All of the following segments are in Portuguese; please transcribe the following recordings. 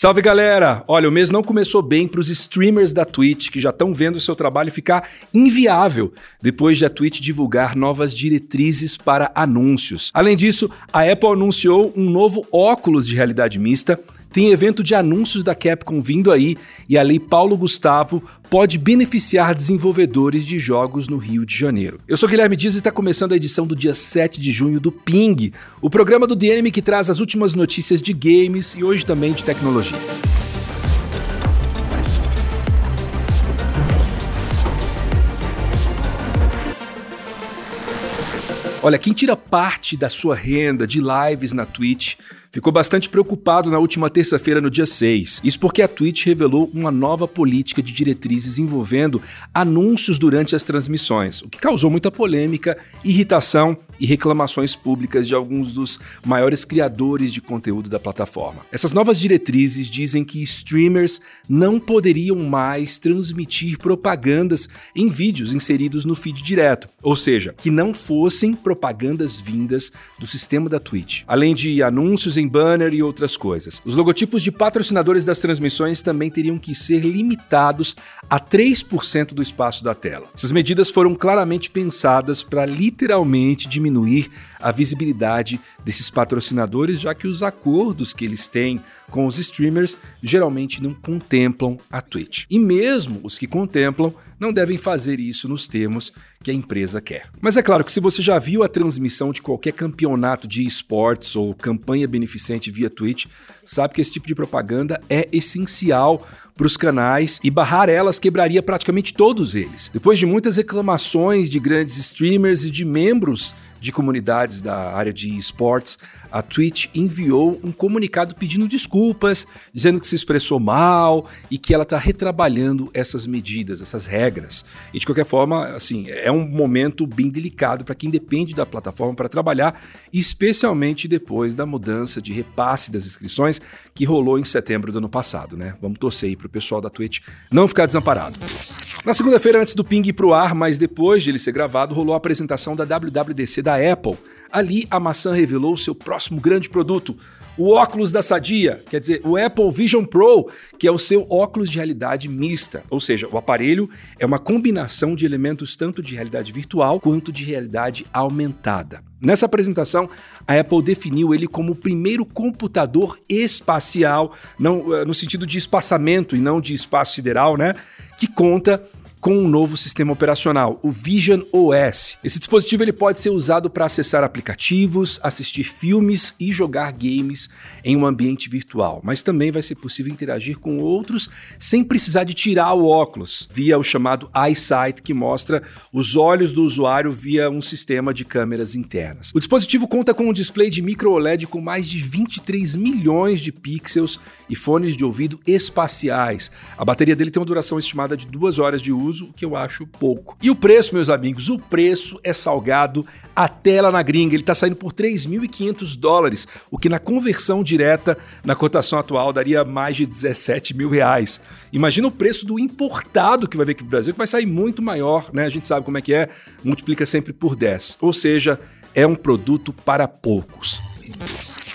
Salve galera! Olha, o mês não começou bem para os streamers da Twitch que já estão vendo o seu trabalho ficar inviável depois de a Twitch divulgar novas diretrizes para anúncios. Além disso, a Apple anunciou um novo óculos de realidade mista tem evento de anúncios da Capcom vindo aí e a Lei Paulo Gustavo pode beneficiar desenvolvedores de jogos no Rio de Janeiro. Eu sou Guilherme Dias e está começando a edição do dia 7 de junho do Ping, o programa do DNM que traz as últimas notícias de games e hoje também de tecnologia. Olha, quem tira parte da sua renda de lives na Twitch ficou bastante preocupado na última terça-feira, no dia 6. Isso porque a Twitch revelou uma nova política de diretrizes envolvendo anúncios durante as transmissões, o que causou muita polêmica, irritação e reclamações públicas de alguns dos maiores criadores de conteúdo da plataforma. Essas novas diretrizes dizem que streamers não poderiam mais transmitir propagandas em vídeos inseridos no feed direto, ou seja, que não fossem propagandas vindas do sistema da Twitch, além de anúncios em banner e outras coisas. Os logotipos de patrocinadores das transmissões também teriam que ser limitados a 3% do espaço da tela. Essas medidas foram claramente pensadas para literalmente diminuir a visibilidade desses patrocinadores, já que os acordos que eles têm com os streamers geralmente não contemplam a Twitch. E mesmo os que contemplam não devem fazer isso nos termos que a empresa quer. Mas é claro que se você já viu a transmissão de qualquer campeonato de esportes ou campanha beneficente via Twitch, sabe que esse tipo de propaganda é essencial para os canais e barrar elas quebraria praticamente todos eles. Depois de muitas reclamações de grandes streamers e de membros de comunidades da área de esportes, a Twitch enviou um comunicado pedindo desculpas, dizendo que se expressou mal e que ela está retrabalhando essas medidas, essas regras. E de qualquer forma, assim, é um momento bem delicado para quem depende da plataforma para trabalhar, especialmente depois da mudança de repasse das inscrições que rolou em setembro do ano passado, né? Vamos torcer aí para o pessoal da Twitch não ficar desamparado. Na segunda-feira, antes do Ping ir pro ar, mas depois de ele ser gravado, rolou a apresentação da WWDC da Apple. Ali, a maçã revelou seu próximo grande produto, o óculos da Sadia, quer dizer, o Apple Vision Pro, que é o seu óculos de realidade mista. Ou seja, o aparelho é uma combinação de elementos tanto de realidade virtual quanto de realidade aumentada. Nessa apresentação, a Apple definiu ele como o primeiro computador espacial, não, eh, no sentido de espaçamento e não de espaço sideral, né? Que conta com um novo sistema operacional, o Vision OS. Esse dispositivo ele pode ser usado para acessar aplicativos, assistir filmes e jogar games em um ambiente virtual, mas também vai ser possível interagir com outros sem precisar de tirar o óculos, via o chamado EyeSight, que mostra os olhos do usuário via um sistema de câmeras internas. O dispositivo conta com um display de micro OLED com mais de 23 milhões de pixels e fones de ouvido espaciais. A bateria dele tem uma duração estimada de duas horas de uso uso, o que eu acho pouco. E o preço, meus amigos? O preço é salgado até lá na gringa. Ele está saindo por 3.500 dólares, o que na conversão direta, na cotação atual, daria mais de 17 mil reais. Imagina o preço do importado que vai vir aqui pro Brasil, que vai sair muito maior, né? A gente sabe como é que é, multiplica sempre por 10. Ou seja, é um produto para poucos.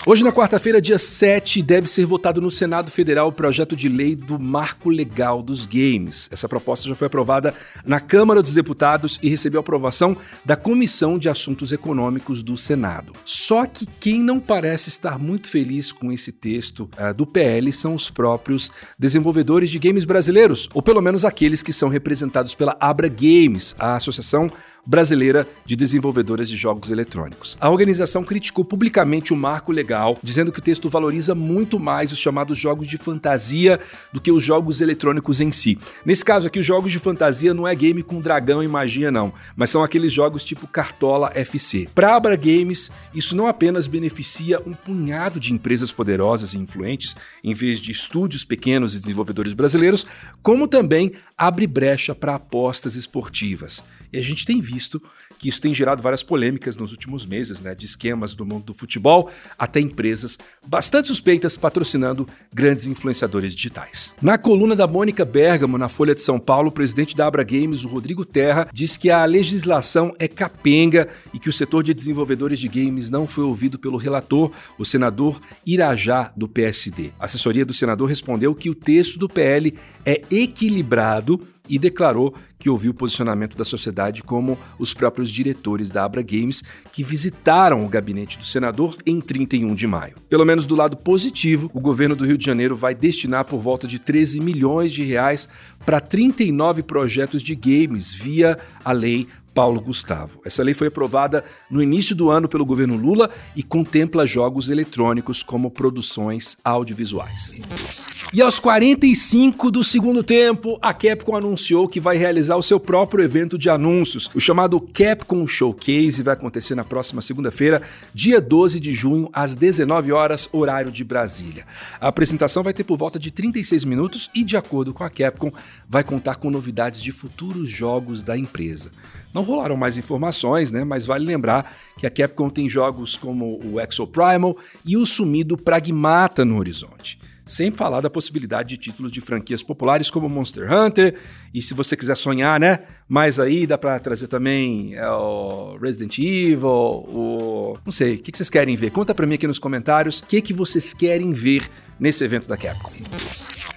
Hoje, na quarta-feira, dia 7, deve ser votado no Senado Federal o projeto de lei do Marco Legal dos Games. Essa proposta já foi aprovada na Câmara dos Deputados e recebeu aprovação da Comissão de Assuntos Econômicos do Senado. Só que quem não parece estar muito feliz com esse texto uh, do PL são os próprios desenvolvedores de games brasileiros, ou pelo menos aqueles que são representados pela Abra Games, a associação Brasileira de Desenvolvedoras de Jogos Eletrônicos. A organização criticou publicamente o marco legal, dizendo que o texto valoriza muito mais os chamados jogos de fantasia do que os jogos eletrônicos em si. Nesse caso aqui, os jogos de fantasia não é game com dragão e magia, não, mas são aqueles jogos tipo Cartola FC. Para Abra Games, isso não apenas beneficia um punhado de empresas poderosas e influentes, em vez de estúdios pequenos e desenvolvedores brasileiros, como também abre brecha para apostas esportivas. E a gente tem visto que isso tem gerado várias polêmicas nos últimos meses, né? De esquemas do mundo do futebol até empresas bastante suspeitas patrocinando grandes influenciadores digitais. Na coluna da Mônica Bergamo, na Folha de São Paulo, o presidente da Abra Games, o Rodrigo Terra, diz que a legislação é capenga e que o setor de desenvolvedores de games não foi ouvido pelo relator, o senador Irajá, do PSD. A assessoria do senador respondeu que o texto do PL é equilibrado e declarou que ouviu o posicionamento da sociedade como os próprios diretores da Abra Games que visitaram o gabinete do senador em 31 de maio. Pelo menos do lado positivo, o governo do Rio de Janeiro vai destinar por volta de 13 milhões de reais para 39 projetos de games via a lei Paulo Gustavo. Essa lei foi aprovada no início do ano pelo governo Lula e contempla jogos eletrônicos como produções audiovisuais. E aos 45 do segundo tempo, a Capcom anunciou que vai realizar o seu próprio evento de anúncios. O chamado Capcom Showcase vai acontecer na próxima segunda-feira, dia 12 de junho, às 19 horas, horário de Brasília. A apresentação vai ter por volta de 36 minutos e, de acordo com a Capcom, vai contar com novidades de futuros jogos da empresa. Não rolaram mais informações, né? Mas vale lembrar que a Capcom tem jogos como o Exo Primal e o sumido Pragmata no horizonte. Sem falar da possibilidade de títulos de franquias populares como Monster Hunter, e se você quiser sonhar, né? Mas aí dá para trazer também é, o Resident Evil, o. Não sei, o que vocês querem ver? Conta para mim aqui nos comentários o que, que vocês querem ver nesse evento da Capcom.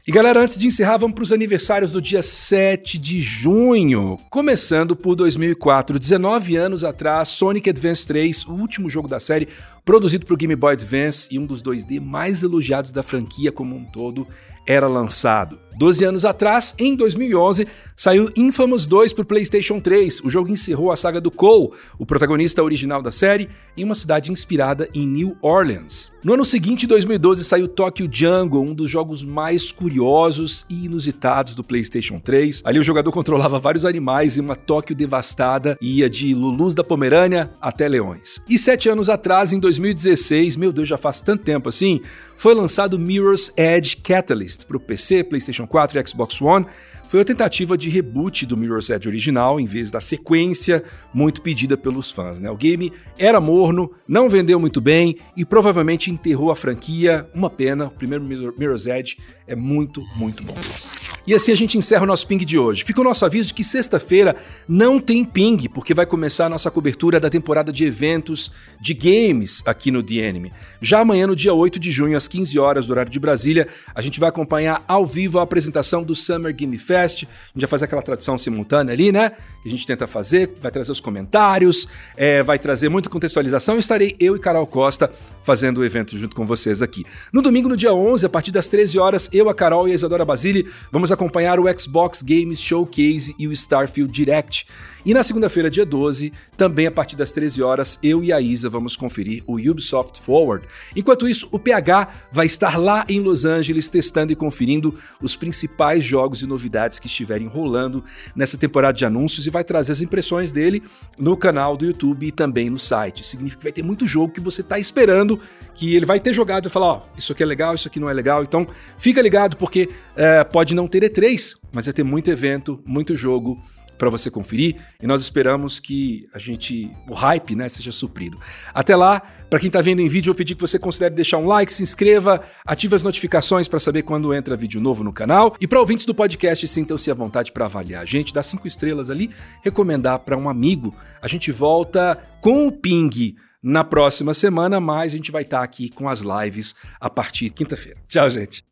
E galera, antes de encerrar, vamos para os aniversários do dia 7 de junho. Começando por 2004, 19 anos atrás, Sonic Advance 3, o último jogo da série, produzido para o Game Boy Advance e um dos 2D mais elogiados da franquia como um todo, era lançado. Doze anos atrás, em 2011, saiu Infamous 2 para PlayStation 3. O jogo encerrou a saga do Cole, o protagonista original da série, em uma cidade inspirada em New Orleans. No ano seguinte, 2012, saiu Tokyo Jungle, um dos jogos mais curiosos e inusitados do PlayStation 3. Ali o jogador controlava vários animais em uma Tóquio devastada e ia de Lulus da Pomerânia até leões. E sete anos atrás, em 2016, meu Deus, já faz tanto tempo assim, foi lançado Mirror's Edge Catalyst para o PC, PlayStation 4 e Xbox One, foi a tentativa de reboot do Mirror's Edge original, em vez da sequência muito pedida pelos fãs. Né? O game era morno, não vendeu muito bem e provavelmente enterrou a franquia. Uma pena, o primeiro Mirror's Edge é muito, muito bom. E assim a gente encerra o nosso ping de hoje. Fica o nosso aviso de que sexta-feira não tem ping, porque vai começar a nossa cobertura da temporada de eventos de games aqui no The Anime. Já amanhã, no dia 8 de junho, às 15 horas do horário de Brasília, a gente vai acompanhar ao vivo a apresentação do Summer Game Fest. A gente vai fazer aquela tradução simultânea ali, né? Que a gente tenta fazer, vai trazer os comentários, é, vai trazer muita contextualização. Estarei eu e Carol Costa fazendo o evento junto com vocês aqui. No domingo, no dia 11, a partir das 13 horas, eu, a Carol e a Isadora Basile vamos acompanhar o Xbox Games Showcase e o Starfield Direct. E na segunda-feira, dia 12, também a partir das 13 horas, eu e a Isa vamos conferir o Ubisoft Forward. Enquanto isso, o PH vai estar lá em Los Angeles testando e conferindo os principais jogos e novidades que estiverem rolando nessa temporada de anúncios e vai trazer as impressões dele no canal do YouTube e também no site. Significa que vai ter muito jogo que você está esperando, que ele vai ter jogado e falar: ó, oh, isso aqui é legal, isso aqui não é legal. Então fica ligado porque é, pode não ter E3, mas vai ter muito evento, muito jogo para você conferir e nós esperamos que a gente, o hype, né, seja suprido. Até lá, para quem está vendo em vídeo, eu pedi que você considere deixar um like, se inscreva, ative as notificações para saber quando entra vídeo novo no canal e para ouvintes do podcast, sintam-se à vontade para avaliar a gente, dar cinco estrelas ali, recomendar para um amigo. A gente volta com o Ping na próxima semana, mas a gente vai estar tá aqui com as lives a partir de quinta-feira. Tchau, gente.